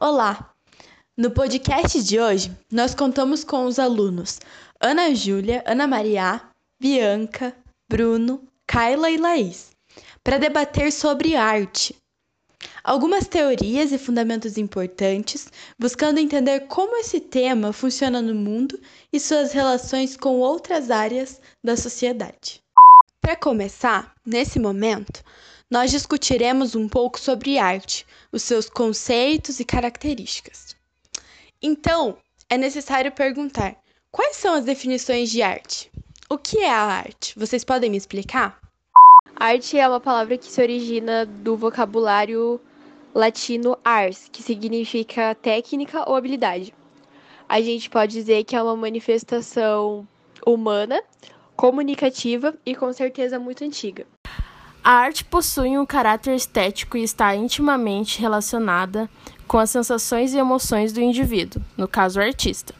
Olá! No podcast de hoje, nós contamos com os alunos Ana Júlia, Ana Maria, Bianca, Bruno, Kaila e Laís, para debater sobre arte. Algumas teorias e fundamentos importantes, buscando entender como esse tema funciona no mundo e suas relações com outras áreas da sociedade. Para começar, nesse momento, nós discutiremos um pouco sobre arte, os seus conceitos e características. Então, é necessário perguntar: quais são as definições de arte? O que é a arte? Vocês podem me explicar? Arte é uma palavra que se origina do vocabulário latino ars, que significa técnica ou habilidade. A gente pode dizer que é uma manifestação humana, comunicativa e com certeza muito antiga. A arte possui um caráter estético e está intimamente relacionada com as sensações e emoções do indivíduo, no caso o artista.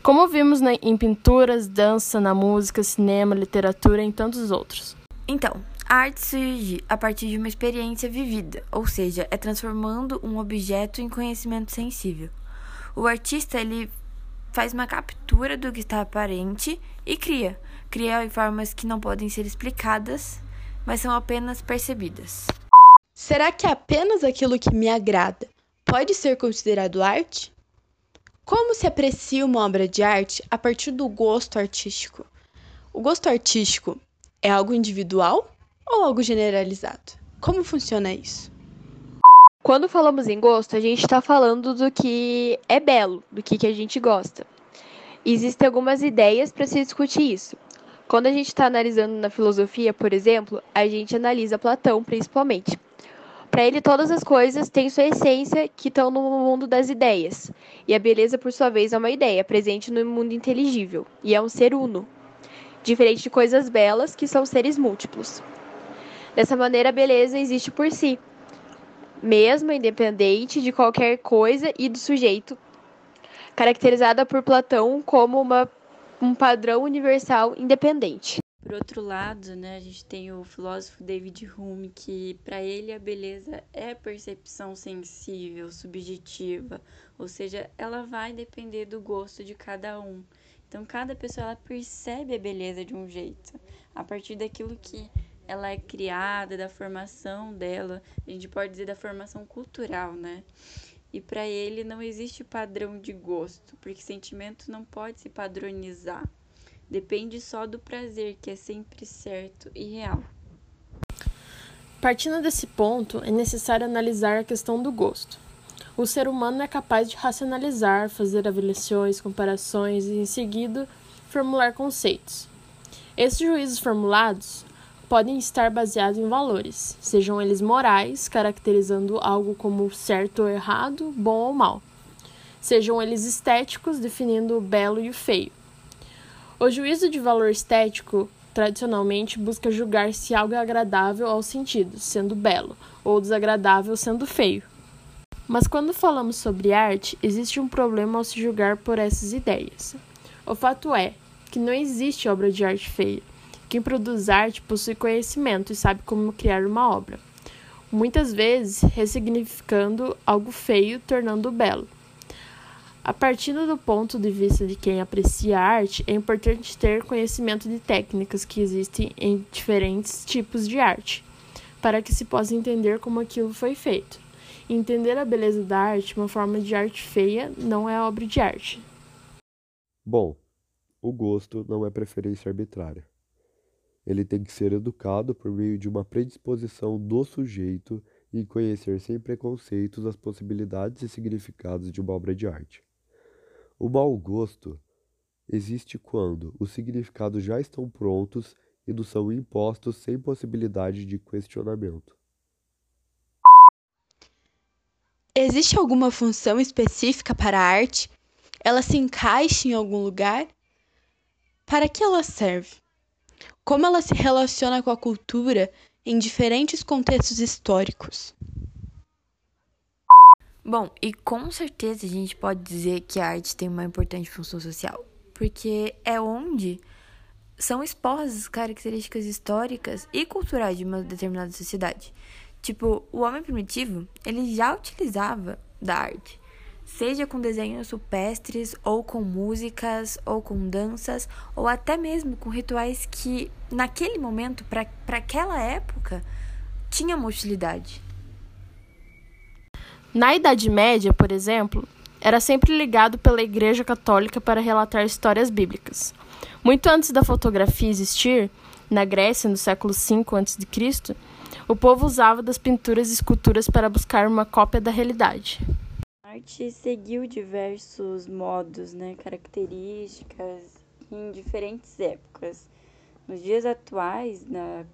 Como vimos em pinturas, dança, na música, cinema, literatura e em tantos outros. Então, a arte surge a partir de uma experiência vivida, ou seja, é transformando um objeto em conhecimento sensível. O artista ele faz uma captura do que está aparente e cria, cria em formas que não podem ser explicadas mas são apenas percebidas. Será que apenas aquilo que me agrada pode ser considerado arte? Como se aprecia uma obra de arte a partir do gosto artístico? O gosto artístico é algo individual ou algo generalizado? Como funciona isso? Quando falamos em gosto, a gente está falando do que é belo, do que, que a gente gosta. Existem algumas ideias para se discutir isso. Quando a gente está analisando na filosofia, por exemplo, a gente analisa Platão principalmente. Para ele, todas as coisas têm sua essência que estão no mundo das ideias. E a beleza, por sua vez, é uma ideia presente no mundo inteligível. E é um ser uno. Diferente de coisas belas, que são seres múltiplos. Dessa maneira, a beleza existe por si, mesmo independente de qualquer coisa e do sujeito, caracterizada por Platão como uma um padrão universal independente. Por outro lado, né, a gente tem o filósofo David Hume, que para ele a beleza é percepção sensível, subjetiva, ou seja, ela vai depender do gosto de cada um. Então, cada pessoa ela percebe a beleza de um jeito, a partir daquilo que ela é criada, da formação dela, a gente pode dizer da formação cultural, né? E para ele não existe padrão de gosto, porque sentimento não pode se padronizar. Depende só do prazer, que é sempre certo e real. Partindo desse ponto, é necessário analisar a questão do gosto. O ser humano é capaz de racionalizar, fazer avaliações, comparações e, em seguida, formular conceitos. Esses juízos formulados podem estar baseados em valores, sejam eles morais, caracterizando algo como certo ou errado, bom ou mal, sejam eles estéticos, definindo o belo e o feio. O juízo de valor estético tradicionalmente busca julgar se algo é agradável aos sentidos, sendo belo, ou desagradável, sendo feio. Mas quando falamos sobre arte, existe um problema ao se julgar por essas ideias. O fato é que não existe obra de arte feia. Quem produz arte possui conhecimento e sabe como criar uma obra, muitas vezes ressignificando algo feio, tornando belo. A partir do ponto de vista de quem aprecia a arte, é importante ter conhecimento de técnicas que existem em diferentes tipos de arte, para que se possa entender como aquilo foi feito. Entender a beleza da arte, uma forma de arte feia, não é obra de arte. Bom, o gosto não é preferência arbitrária. Ele tem que ser educado por meio de uma predisposição do sujeito em conhecer sem preconceitos as possibilidades e significados de uma obra de arte. O mau gosto existe quando os significados já estão prontos e nos são impostos sem possibilidade de questionamento. Existe alguma função específica para a arte? Ela se encaixa em algum lugar? Para que ela serve? Como ela se relaciona com a cultura em diferentes contextos históricos. Bom, e com certeza a gente pode dizer que a arte tem uma importante função social, porque é onde são expostas características históricas e culturais de uma determinada sociedade. Tipo, o homem primitivo, ele já utilizava da arte. Seja com desenhos rupestres, ou com músicas, ou com danças, ou até mesmo com rituais que, naquele momento, para aquela época, tinha uma utilidade. Na Idade Média, por exemplo, era sempre ligado pela Igreja Católica para relatar histórias bíblicas. Muito antes da fotografia existir, na Grécia, no século V a.C., o povo usava das pinturas e esculturas para buscar uma cópia da realidade. Arte seguiu diversos modos, né, características em diferentes épocas. Nos dias atuais, na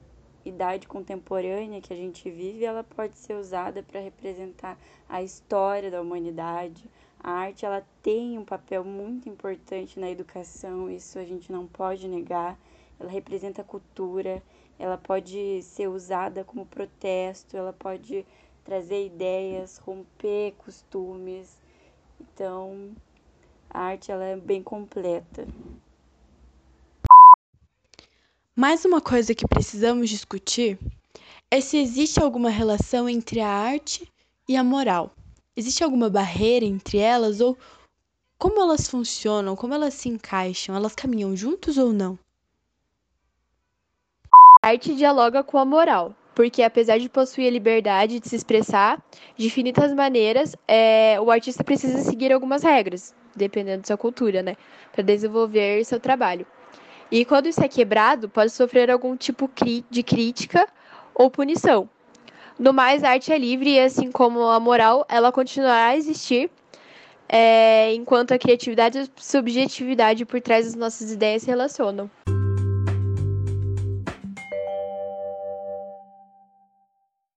idade contemporânea que a gente vive, ela pode ser usada para representar a história da humanidade. A arte ela tem um papel muito importante na educação, isso a gente não pode negar. Ela representa a cultura, ela pode ser usada como protesto, ela pode trazer ideias, romper costumes. Então, a arte ela é bem completa. Mais uma coisa que precisamos discutir é se existe alguma relação entre a arte e a moral. Existe alguma barreira entre elas ou como elas funcionam, como elas se encaixam? Elas caminham juntos ou não? A arte dialoga com a moral, porque apesar de possuir a liberdade de se expressar de infinitas maneiras, é, o artista precisa seguir algumas regras, dependendo da sua cultura, né, para desenvolver seu trabalho. E quando isso é quebrado, pode sofrer algum tipo de crítica ou punição. No mais, a arte é livre e, assim como a moral, ela continuará a existir, é, enquanto a criatividade e a subjetividade por trás das nossas ideias se relacionam.